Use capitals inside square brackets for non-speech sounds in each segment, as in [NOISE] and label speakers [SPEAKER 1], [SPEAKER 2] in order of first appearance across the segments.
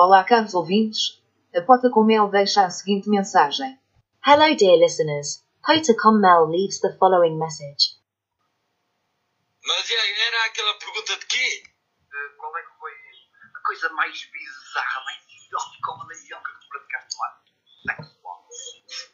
[SPEAKER 1] Olá, caros ouvintes. A Pota com Mel deixa a seguinte mensagem.
[SPEAKER 2] Hello, dear listeners. Pota com Mel leaves the following message.
[SPEAKER 3] Mas é, era aquela pergunta de quê?
[SPEAKER 4] Eh, qual é que foi a coisa mais bizarra, mais idiótica ou maníaca que tu praticaste lá? Sexual.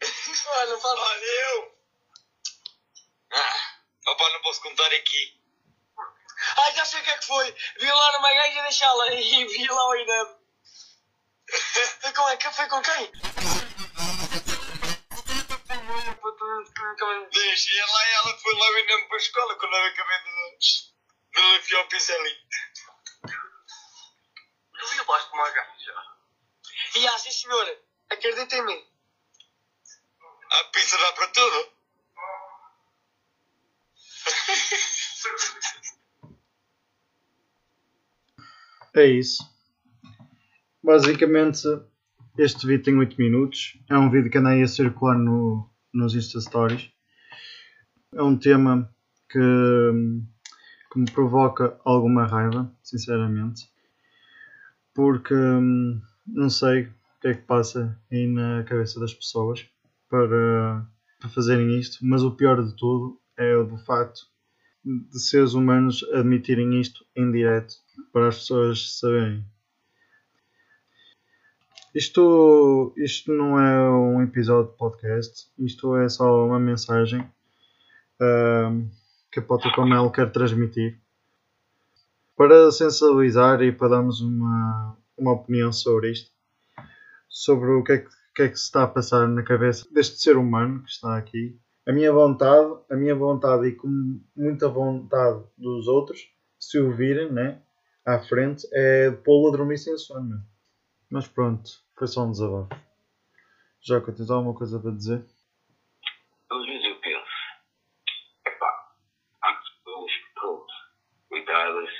[SPEAKER 4] [LAUGHS]
[SPEAKER 3] Olha, fala. Olha, eu. Ah, opá, não posso contar aqui. Ah, já sei o que é que foi. Violar uma gaja e deixá-la. [LAUGHS] E violar o iname. [LAUGHS] Foi com, que foi com quem? Deixa, e lá ela foi lá o iname para a escola quando eu acabei de, de lhe enfiar o pincelinho.
[SPEAKER 4] Tu violaste uma gaja?
[SPEAKER 3] E ah, sim senhora, acredita em mim. A pizza dá para tudo. [LAUGHS]
[SPEAKER 5] É isso. Basicamente, este vídeo tem 8 minutos. É um vídeo que anda aí a circular no, nos Insta Stories. É um tema que, que me provoca alguma raiva, sinceramente. Porque hum, não sei o que é que passa aí na cabeça das pessoas para, para fazerem isto, mas o pior de tudo é o do facto de seres humanos admitirem isto em direto para as pessoas saberem. Isto, isto não é um episódio de podcast, isto é só uma mensagem uh, que a Pota Comel quer transmitir para sensibilizar e para darmos uma, uma opinião sobre isto, sobre o que é que, que é que se está a passar na cabeça deste ser humano que está aqui. A minha vontade, a minha vontade e com muita vontade dos outros, se o virem, né, à frente, é pô-lo a dormir sem sono. Mas pronto, foi só um desabafo. Já que tens alguma coisa para dizer?
[SPEAKER 6] Às vezes eu penso, epá, há pessoas que, pronto, coitadas,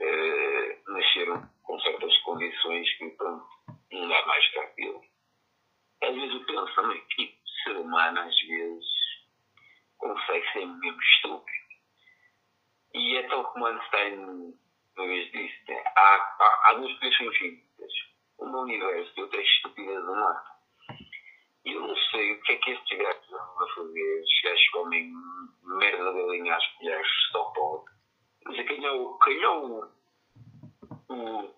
[SPEAKER 6] eh, nasceram com certas condições que, pronto, não dá mais para aquilo. Às vezes eu penso também que o ser humano, às vezes, consegue ser mesmo estúpido. E é tal como Einstein uma vez disse, né? há, há, há duas coisas infinitas. Uma universo e outra é estupidez humana. E eu não sei o que é que estes gajos andam a fazer. Estes gajos comem merda de galinha às colheres, só pode. Mas é quem é o, é o,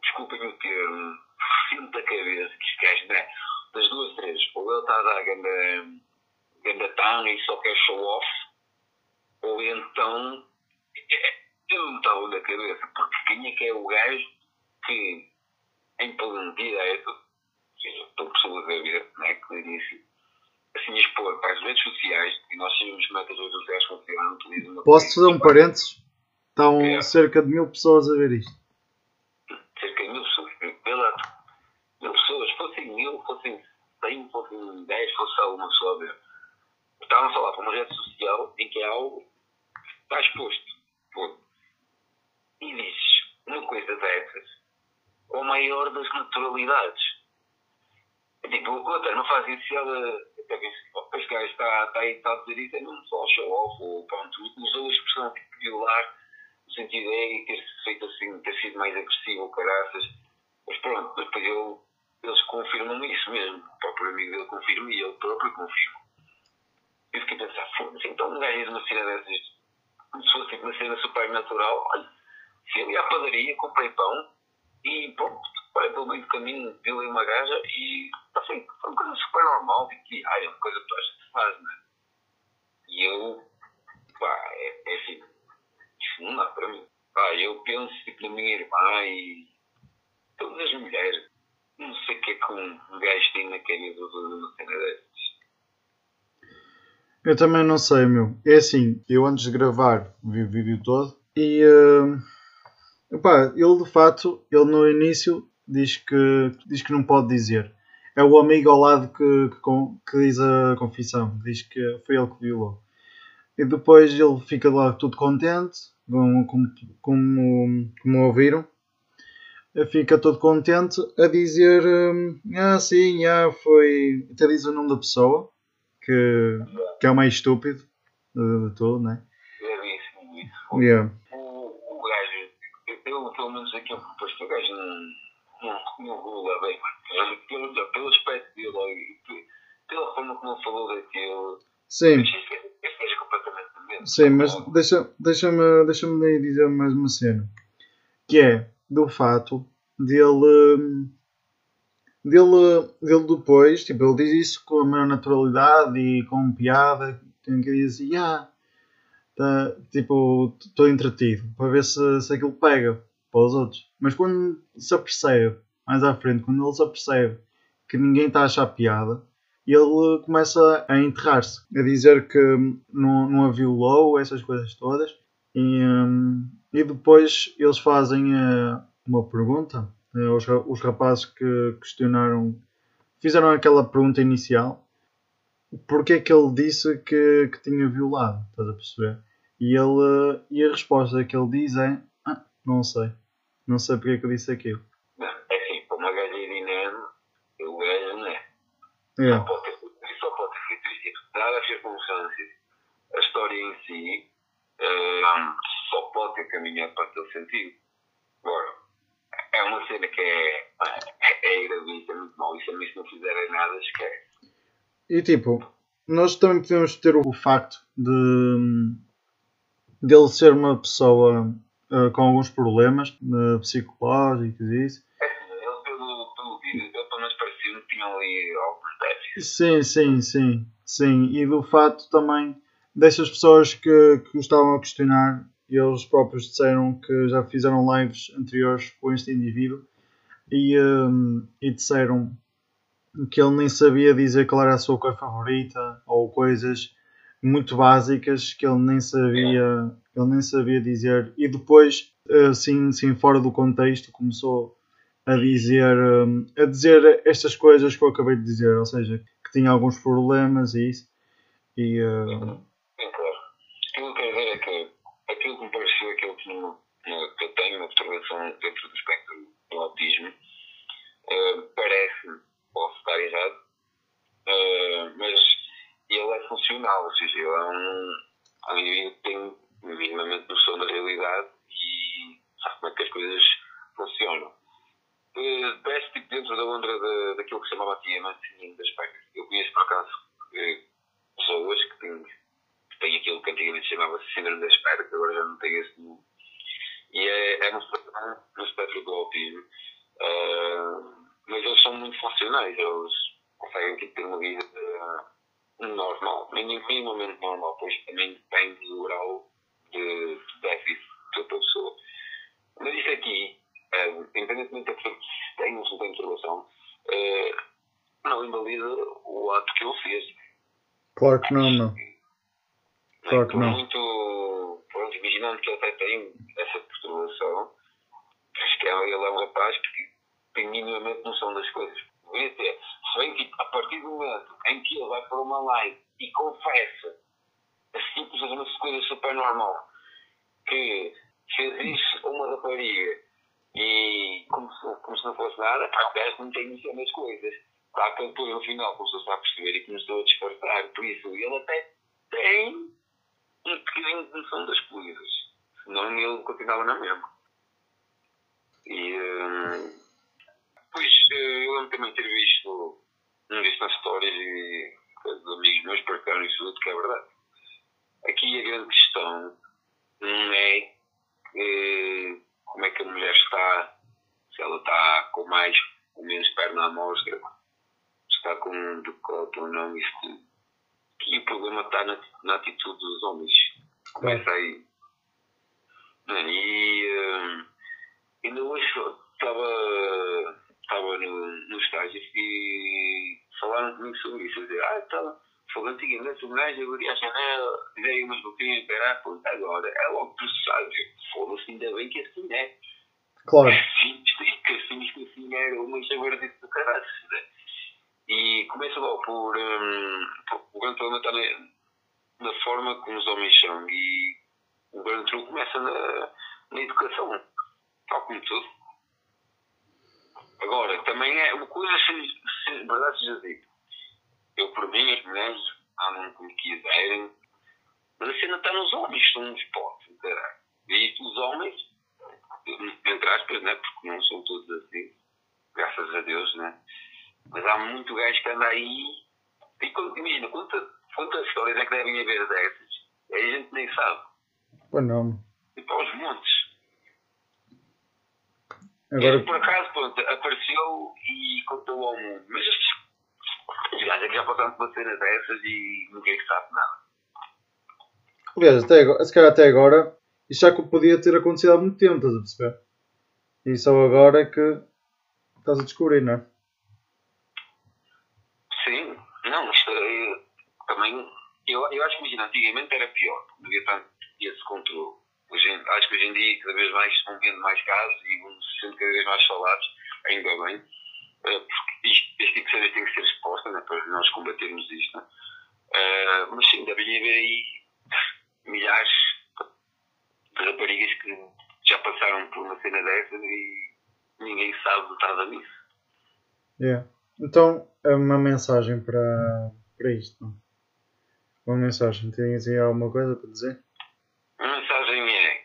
[SPEAKER 6] desculpem o termo, recinto da cabeça, que este gajo, né? Das duas, três. Ou ele está a dar ganda, ganda tanga e só quer show off, ou então eu não estava na cabeça, porque quem é que é o gajo que, em pleno direito, ou seja, estou pessoas a ver, né, que início, assim expor para as redes sociais, e nós sabemos como é que as redes sociais uma
[SPEAKER 5] Posso fazer um parênteses? Estão
[SPEAKER 6] É.
[SPEAKER 5] cerca de mil pessoas a ver isto.
[SPEAKER 6] cerca de mil pessoas, pela mil pessoas, fossem mil, fossem cem, fossem dez, fosse alguma pessoa a ver. Estávamos a falar para uma rede social em que é algo que está exposto. Pô. E dizes uma coisa dessas a maior das naturalidades. É tipo, outra, não faz isso se se este gajo está, está aí, está a dizer isso, é mesmo só show off ou pronto, usou a expressão tipo violar no sentido é ter feito assim, ter sido mais agressivo ou caraças. Mas pronto, depois ele, eles confirmam isso mesmo. O próprio amigo dele confirma e ele próprio confirma. Eu fiquei a pensar, foda-se, então um gajo de uma cena dessas, como se fosse tipo uma cena super natural, olha, se ele ia à padaria, comprei pão e pronto, vai pelo meio do caminho, viu ali uma gaja e assim, foi uma coisa super normal, tipo diária, uma coisa que toda a gente faz, né? E eu, pá, é, é assim, isso não dá para mim. Pá, eu penso tipo na minha irmã e todas as mulheres. Não sei o que é que um gajo tem na cabeça de uma cena dessas.
[SPEAKER 5] Eu também não sei, meu. É assim, eu antes de gravar vi o vídeo todo e uh, epá, ele de fato, ele no início diz que, diz que não pode dizer. É o amigo ao lado que, que, que diz a confissão, diz que foi ele que violou. E depois ele fica lá tudo contente, como, como, como, ouviram. Fica todo contente a dizer hum, ah sim, ah, foi. Até diz o nome da pessoa que, que é o mais estúpido de, de tudo, né?
[SPEAKER 6] É isso, isso.
[SPEAKER 5] Yeah.
[SPEAKER 6] O, o gajo, eu, eu, pelo menos aquilo que depois o gajo não, não, não rola bem. Pelo, pelo, aspecto dele, e pe- pela forma como ele falou daquilo.
[SPEAKER 5] Sim,
[SPEAKER 6] é
[SPEAKER 5] sim, mas deixa- deixa-me deixa daí dizer mais uma cena. Que é do fato dele. Dele, dele depois, tipo, ele diz isso com a maior naturalidade e com piada, tem que dizer, yeah, tá, tipo, estou entretido, para ver se, se aquilo pega para os outros. Mas quando se apercebe, mais à frente, quando ele se apercebe que ninguém está a achar piada, ele começa a enterrar-se, a dizer que não, não a violou, essas coisas todas. E, hum, e depois eles fazem eh, uma pergunta, eh, os, os rapazes que questionaram, fizeram aquela pergunta inicial, porque é que ele disse que, que tinha violado, estás a perceber? E, ele, eh, e a resposta que ele diz é, ah, não sei, não sei porque é que eu disse aquilo.
[SPEAKER 6] É assim, para uma gaja ir inene, o gajo não é.
[SPEAKER 5] É,
[SPEAKER 6] Só pode ter isto. Tipo, dadas as circunstâncias, a história em si ah, só pode ter caminhado para aquele sentido. Agora, é uma cena que é, é, é gravíssima, é muito mal. E se a mim não fizerem nada, esquece.
[SPEAKER 5] E tipo, nós também podemos ter o facto de dele ser uma pessoa eh, com alguns problemas eh, psicológicos e isso.
[SPEAKER 6] É assim, ele pelo, pelo vídeo, ele pelo menos parecia que tinha ali alguns déficits.
[SPEAKER 5] Sim, sim, sim, sim. E do facto também dessas pessoas que, que estavam a questionar, eles próprios disseram que já fizeram lives anteriores com este indivíduo e, hum, e disseram que ele nem sabia dizer qual era a sua cor favorita ou coisas muito básicas que ele nem sabia, ele nem sabia dizer. E depois, assim, assim fora do contexto, começou a dizer, hum, a dizer estas coisas que eu acabei de dizer, ou seja, que tinha alguns problemas e isso. E, hum,
[SPEAKER 6] Sim, claro. Aquilo que eu quero dizer é que aquilo que me pareceu aquilo que, que eu tenho uma perturbação dentro do espectro do autismo eh, parece-me, posso estar errado, eh, mas ele é funcional, ou seja, ele é um, um indivíduo que tem minimamente noção da realidade e sabe como é que as coisas funcionam. Eh, Parece tipo dentro da onda da, daquilo que se chamava antigamente síndrome das pernas. Eu conheço por acaso eh, pessoas que têm tem aquilo que antigamente chamava-se síndrome da espera, que agora já não tem esse nome. E é, é espectro, no espectro do autismo. Ah, mas eles são muito funcionais, eles conseguem tipo, ter uma vida normal, minim- minimamente normal, pois também depende do grau de, de déficit da pessoa. Mas isso aqui, ah, independentemente da pessoa que tem ou se tem perturbação, ah, não invalida o ato que ele fez.
[SPEAKER 5] claro que não, não. Claro que não.
[SPEAKER 6] muito, pronto, imaginando que ele até tem essa perturbação, acho que é- ele é um rapaz que tem minimamente noção das coisas. Deveria ter. Se bem que a partir do momento em que ele vai para uma live e confessa a simples uma coisa super normal, que fez isso uma rapariga e como se, como se não fosse nada, pá, o gajo não tem noção das coisas. Lá que depois no final começou-se a perceber e começou a disfarçar, por isso ele até tem um bocadinho de noção das coisas. Senão ele continuava na mesma. E hum, depois eh, eu lembro também ter visto um destes nas histórias e os amigos meus partilharam isso tudo, que é verdade. Aqui a grande questão não é eh, como é que a mulher está, se ela está com mais ou menos perna à mostra, se está com um decote ou não, isso tudo. O problema está na, na atitude dos homens. Começa aí. E eh, ainda hoje estava estava no, no estágio e falaram comigo sobre isso. Eu dizia, ah, estava falando antigamente o gajo abria a janela, dei umas boquinhas para pô, agora é logo processado. Foda-se, ainda bem que assim é.
[SPEAKER 5] Claro.
[SPEAKER 6] Assim, isto, que assim, isto assim era uma chavardice do caralho. né? E começa logo por. hum, o grande problema está na, na forma como os homens são. E o grande truque começa na, na educação. Tal como tudo. Agora, também é uma coisa, se, se verdade seja dito. Eu, por mim, as mulheres andam como quiserem. Mas a cena está nos homens, são uns potes, caralho. E os homens, entre aspas, né? Porque não são todos assim. graças a Deus, né? Mas há muito gajo que anda aí. E, quando- imagina, quanta, quantas histórias é que devem haver dessas? Aí a gente nem sabe.
[SPEAKER 5] Pô, não.
[SPEAKER 6] E para os montes.
[SPEAKER 5] Agora,
[SPEAKER 6] Ele, por acaso, pronto, apareceu e contou ao mundo. Mas estes os gajos é que já passaram por uma cena dessas e ninguém sabe nada.
[SPEAKER 5] aliás, até agora, se calhar até agora, isto já podia ter acontecido há muito tempo, estás a perceber? E só agora é que estás a descobrir, não é?
[SPEAKER 6] Sim, não, isto é, também. Eu, eu acho que imagina, antigamente era pior, porque havia tanto esse controle. Hoje, acho que hoje em dia cada vez mais vão vendo mais casos e vão se sendo cada vez mais falados, ainda bem, eh, porque isto, este tipo de tem que ser exposta né, para nós combatermos isto. Eh, mas sim, devem haver aí milhares de raparigas que já passaram por uma cena dessas e ninguém sabe nada disso.
[SPEAKER 5] Yeah. Então, é uma mensagem para, para isto? Uma mensagem. Tens aí alguma coisa para dizer?
[SPEAKER 6] A mensagem é: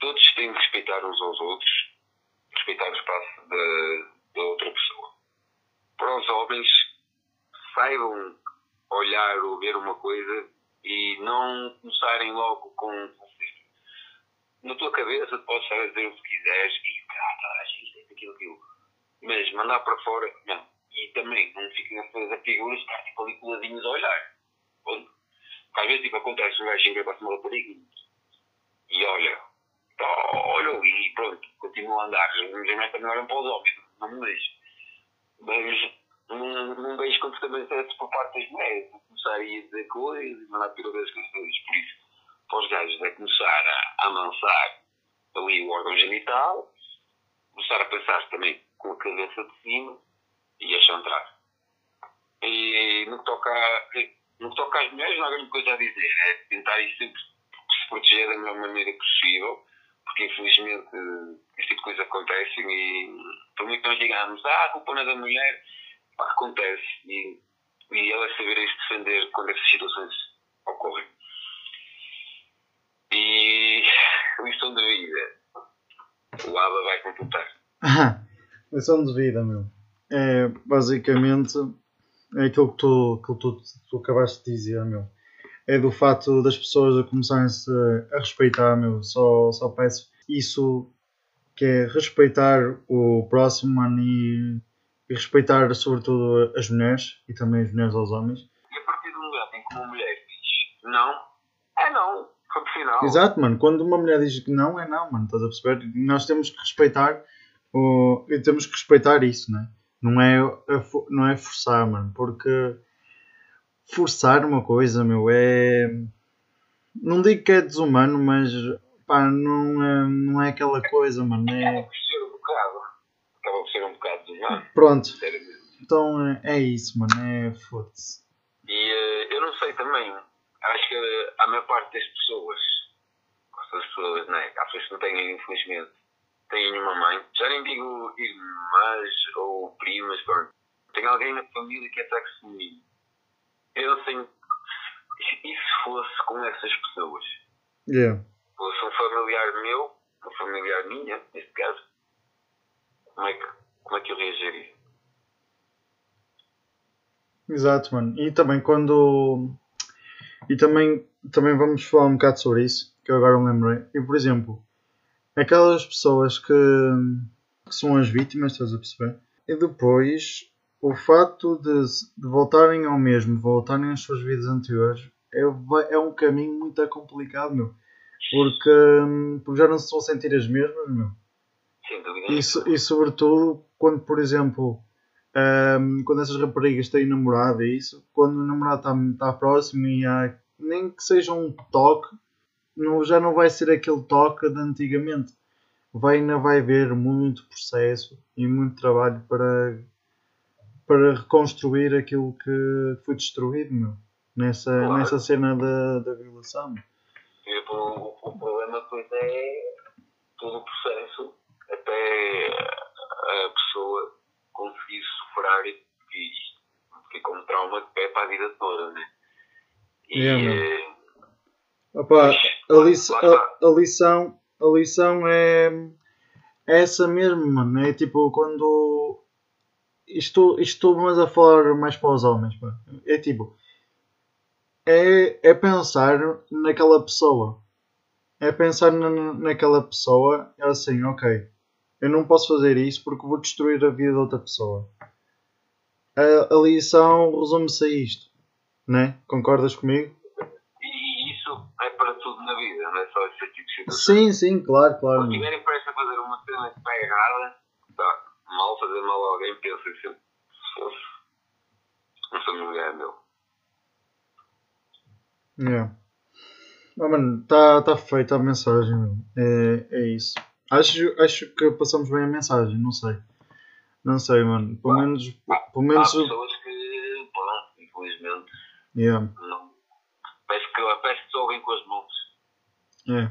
[SPEAKER 6] todos têm que respeitar uns aos outros, respeitar o espaço da, da outra pessoa. Para os homens, saibam olhar ou ver uma coisa e não começarem logo com. Na tua cabeça, podes dizer o que quiseres e, cara, isto, isto, aquilo, aquilo. Mas mandar para fora, não. E também, não fiquem a fazer figuras, estar tipo ali coladinhos a olhar. Às vezes tipo, acontece um gajo chega para uma rapariga e olha, tá, olha e pronto, continua a andar. Os mulheres também olham para os homens, não me deixo. Mas não, não vejo comportamentos desses por parte das mulheres. Vou começar a dizer coisas e mandar pirogas com as coisas. Por isso, para os gajos é começar a amansar ali o órgão genital, começar a pensar também com a cabeça de cima e a chantar. E no que toca, a- no que toca às mulheres, não há grande coisa a dizer. É tentar sempre se proteger da melhor maneira possível, porque infelizmente este tipo de coisas acontecem e por muito que nós digamos, ah, a culpa não é da mulher, pá, acontece e, e ela saber se defender quando essas situações ocorrem. E lição de vida. O ABA vai completar. [LAUGHS]
[SPEAKER 5] Lição de vida, meu. É basicamente é aquilo que tu, que tu, tu acabaste de dizer, meu. É do facto das pessoas a começarem-se a respeitar, meu. Só, só peço isso que é respeitar o próximo, mano, e, e respeitar sobretudo as mulheres e também as mulheres aos homens.
[SPEAKER 6] E a partir do momento em que uma mulher diz não, é não. Ponto final.
[SPEAKER 5] Exato, mano. Quando uma mulher diz que não, é não, mano. Estás a perceber? Nós temos que respeitar o... temos que respeitar isso, né? Não é, não é forçar, mano. Porque forçar uma coisa, meu, é. Não digo que é desumano, mas pá, não é, não é aquela coisa, mano.
[SPEAKER 6] Acaba
[SPEAKER 5] É...
[SPEAKER 6] por ser um bocado. Acaba por ser um bocado desumano.
[SPEAKER 5] Pronto. Então é, é isso, mano. É foda-se.
[SPEAKER 6] E eh, eu não sei também, acho que a maior parte das pessoas, essas pessoas, né, há pessoas que não têm, infelizmente, têm uma mãe, já nem digo irmãs ou primas, pronto. Tem alguém na família que é sexo feminino. Eu não sei, e se fosse com essas pessoas?
[SPEAKER 5] Yeah.
[SPEAKER 6] Fosse um familiar meu, uma familiar minha, neste caso, como é que, como é que eu reagiria?
[SPEAKER 5] Exato, mano. E também quando. E também, também vamos falar um bocado sobre isso, que eu agora me lembrei. E por exemplo, aquelas pessoas que, que são as vítimas, estás a perceber? E depois, o facto de, de voltarem ao mesmo, voltarem às suas vidas anteriores, é, é um caminho muito complicado, meu. Porque, hum, porque já não se vão sentir as mesmas, meu.
[SPEAKER 6] Sem dúvida.
[SPEAKER 5] E, so- e sobretudo quando, por exemplo, ahm, quando essas raparigas têm namorado e isso, quando o namorado está tá próximo e há, nem que seja um toque, não, já não vai ser aquele toque de antigamente. Vai, ainda vai haver muito processo e muito trabalho para, para reconstruir aquilo que foi destruído meu, nessa,
[SPEAKER 6] Claro.
[SPEAKER 5] nessa cena da, da violação.
[SPEAKER 6] E o, o problema depois é todo o processo até a pessoa conseguir superar e isto fica um trauma de pé para a vida toda, né? E
[SPEAKER 5] É,
[SPEAKER 6] eh,
[SPEAKER 5] Opa, a,
[SPEAKER 6] está.
[SPEAKER 5] a, a lição, a lição é, É essa mesmo, mano. É tipo quando. Isto estou mas a falar mais para os homens, pá. É tipo. É, é pensar naquela pessoa. É pensar na, naquela pessoa é assim, ok. Eu não posso fazer isso porque vou destruir a vida de outra pessoa. A, a lição resume-se a isto. Né? Concordas comigo?
[SPEAKER 6] E isso é para tudo na vida, não é só esse tipo de situação.
[SPEAKER 5] Sim, sim, claro, claro.
[SPEAKER 6] Quando tiverem pressa a fazer uma cena que está errada, tá, mal fazer mal a alguém, sempre, se fosse, não sou mulher, meu.
[SPEAKER 5] Yeah. Oh, mano, está tá feita a mensagem. É, é isso. Acho, acho que passamos bem a mensagem, não sei. Não sei, mano. Pelo menos. Pelo
[SPEAKER 6] Há
[SPEAKER 5] menos.
[SPEAKER 6] pessoas que, pronto, infelizmente,
[SPEAKER 5] Yeah.
[SPEAKER 6] não. Parece que, parece que só ouvem com as mãos.
[SPEAKER 5] É.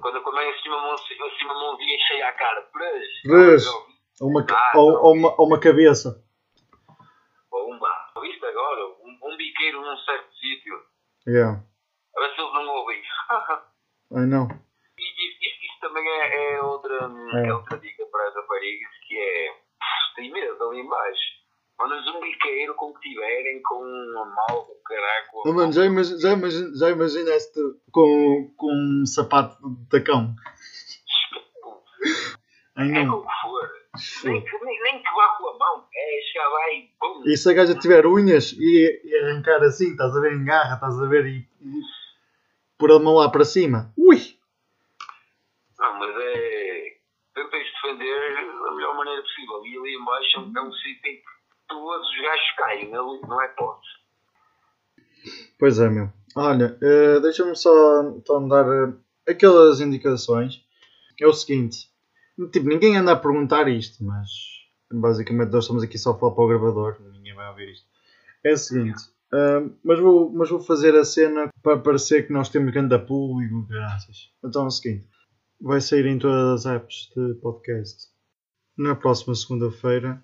[SPEAKER 6] Quando eu começo assim uma, mão, uma mãozinha cheia à cara, prês,
[SPEAKER 5] Prês. Ou uma,
[SPEAKER 6] Ah,
[SPEAKER 5] ou, ou uma, ou uma cabeça.
[SPEAKER 6] ou uma, viste agora, um, um biqueiro num certo sítio,
[SPEAKER 5] Yeah.
[SPEAKER 6] a ver se eles não ouvem.
[SPEAKER 5] I know.
[SPEAKER 6] E isso, isso- isso também é, é outra,
[SPEAKER 5] É.
[SPEAKER 6] é outra dica para as raparigas que é tem medo ali embaixo. Mandam-lhes um biqueiro com o que tiverem, com uma mal, com o caralho. com a-
[SPEAKER 5] Oh, mano, já, imagi- já, imagi- já imaginaste com, com um sapato de tacão? [LAUGHS] I
[SPEAKER 6] É com
[SPEAKER 5] know.
[SPEAKER 6] o que for. Nem que, nem, nem que vá com a mão. É chegar lá e pum.
[SPEAKER 5] E se a gaja tiver unhas e, e arrancar assim, estás a ver em garra, estás a ver e, e pôr a mão lá para cima. Ui!
[SPEAKER 6] Não, mas é. Tentem se defender da melhor maneira possível. E ali embaixo é um- é um sítio em que todos os gajos caem. Ali não é posse.
[SPEAKER 5] Pois é, meu. Olha, eh, deixa-me só então dar eh, aquelas indicações. É o seguinte: tipo, ninguém anda a perguntar isto, mas basicamente nós estamos aqui só a falar para o gravador, ninguém vai ouvir isto. É o seguinte: eh, mas, vou, mas vou fazer a cena para parecer que nós temos grande público, graças. Então é o seguinte: vai sair em todas as apps de podcast na próxima segunda-feira,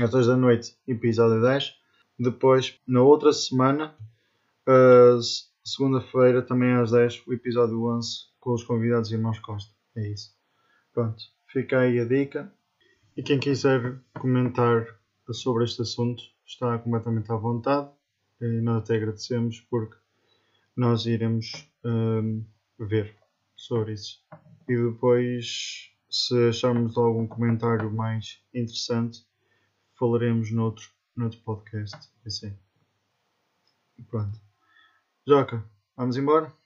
[SPEAKER 5] às 10 da noite, episódio 10. Depois, na outra semana, Uh, Segunda-feira, também às 10, o episódio 11 com os convidados Irmãos Costa. É isso. Pronto, fica aí a dica. E quem quiser comentar sobre este assunto está completamente à vontade. E nós até agradecemos porque nós iremos um, ver sobre isso. E depois, se acharmos algum comentário mais interessante, falaremos noutro, noutro podcast. Assim. Pronto. Joca, vamos embora?